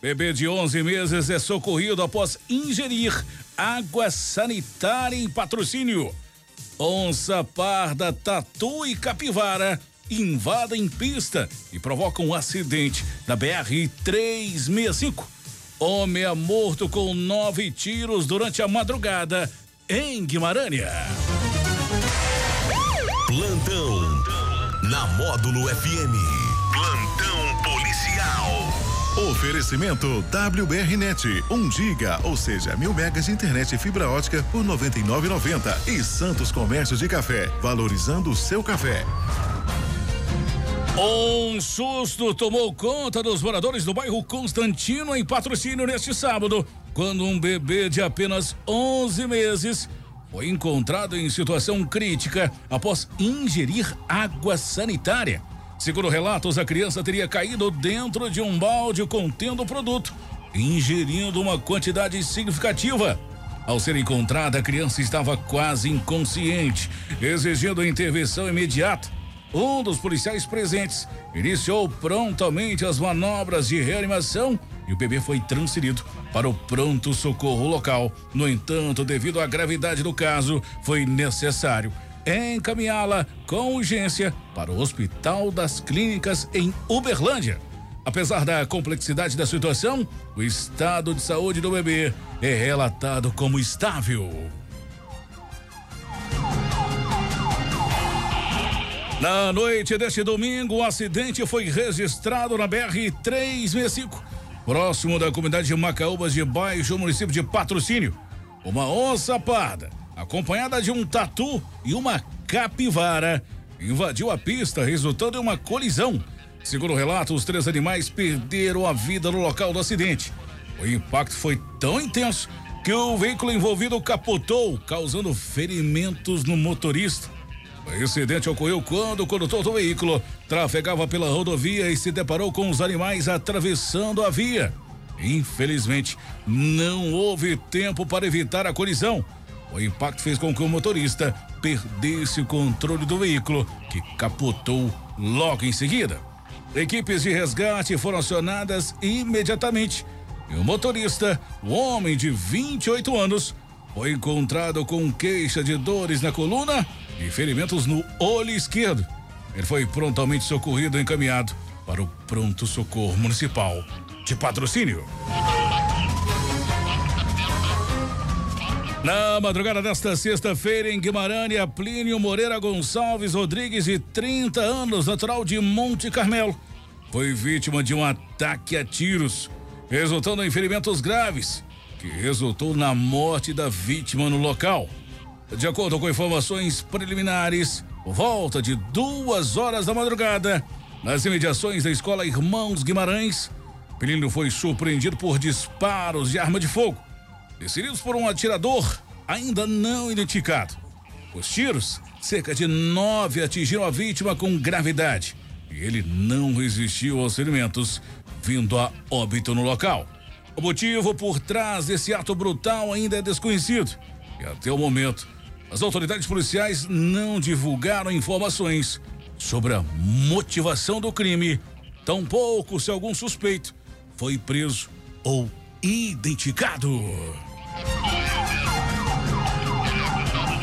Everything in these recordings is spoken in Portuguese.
Bebê de 11 meses é socorrido após ingerir água sanitária em patrocínio. Onça parda, tatu e capivara invadem pista e provocam um acidente na BR 365. Homem é morto com nove tiros durante a madrugada em Guimarães. Plantão na Módulo FM. Oferecimento WBRnet, 1 giga, ou seja, mil megas de internet e fibra ótica por 99,90 e Santos Comércio de Café, valorizando o seu café. Um susto tomou conta dos moradores do bairro Constantino em patrocínio neste sábado, quando um bebê de apenas 11 meses foi encontrado em situação crítica após ingerir água sanitária. Segundo relatos, a criança teria caído dentro de um balde contendo o produto, ingerindo uma quantidade significativa. Ao ser encontrada, a criança estava quase inconsciente, exigindo intervenção imediata. Um dos policiais presentes iniciou prontamente as manobras de reanimação e o bebê foi transferido para o pronto-socorro local. No entanto, devido à gravidade do caso, foi necessário encaminhá-la com urgência para o Hospital das Clínicas em Uberlândia. Apesar da complexidade da situação, o estado de saúde do bebê é relatado como estável. Na noite deste domingo, um acidente foi registrado na BR 365, próximo da comunidade de Macaúbas de Baixo, município de Patrocínio. Uma onça parda acompanhada de um tatu e uma capivara, invadiu a pista, resultando em uma colisão. Segundo o relato, os três animais perderam a vida no local do acidente. O impacto foi tão intenso que o veículo envolvido capotou, causando ferimentos no motorista. O incidente ocorreu quando o condutor do veículo trafegava pela rodovia e se deparou com os animais atravessando a via. Infelizmente, não houve tempo para evitar a colisão. O impacto fez com que o motorista perdesse o controle do veículo, que capotou logo em seguida. Equipes de resgate foram acionadas imediatamente e o motorista, um homem de 28 anos, foi encontrado com queixa de dores na coluna e ferimentos no olho esquerdo. Ele foi prontamente socorrido e encaminhado para o pronto socorro municipal de patrocínio. Na madrugada desta sexta-feira, em Guimarães, Plínio Moreira Gonçalves Rodrigues, de 30 anos, natural de Monte Carmelo, foi vítima de um ataque a tiros, resultando em ferimentos graves, que resultou na morte da vítima no local. De acordo com informações preliminares, volta de duas horas da madrugada, nas imediações da escola Irmãos Guimarães, Plínio foi surpreendido por disparos de arma de fogo Desferidos por um atirador ainda não identificado. Os tiros, cerca de nove, atingiram a vítima com gravidade e ele não resistiu aos ferimentos, vindo a óbito no local. O motivo por trás desse ato brutal ainda é desconhecido e até o momento as autoridades policiais não divulgaram informações sobre a motivação do crime, tampouco se algum suspeito foi preso ou identificado.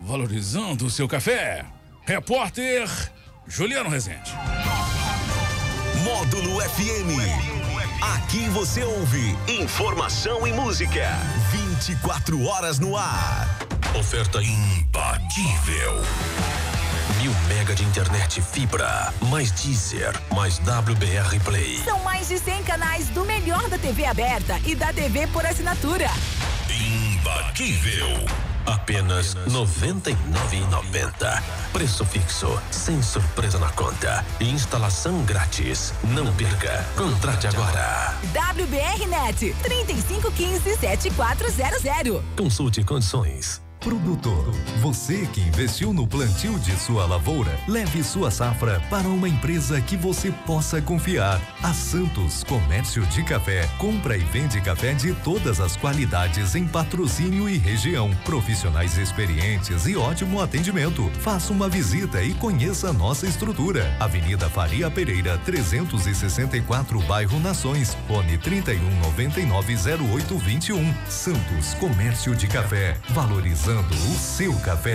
valorizando o seu café. Repórter Juliano Rezende. Módulo FM. Aqui você ouve informação e música. 24 horas no ar. Oferta imbatível. Mil mega de internet fibra, mais Deezer, mais WBR Play. São mais de 100 canais do melhor da TV aberta e da TV por assinatura. Imbatível. Apenas R$ 99,90. Preço fixo, sem surpresa na conta. Instalação grátis. Não perca. Contrate agora. WBR Net 3515 7400. Consulte condições. Produtor, você que investiu no plantio de sua lavoura, leve sua safra para uma empresa que você possa confiar. A Santos Comércio de Café compra e vende café de todas as qualidades em patrocínio e região. Profissionais experientes e ótimo atendimento. Faça uma visita e conheça nossa estrutura. Avenida Faria Pereira, 364, bairro Nações. Fone 31 99 0821. Santos Comércio de Café, valorizando o seu café.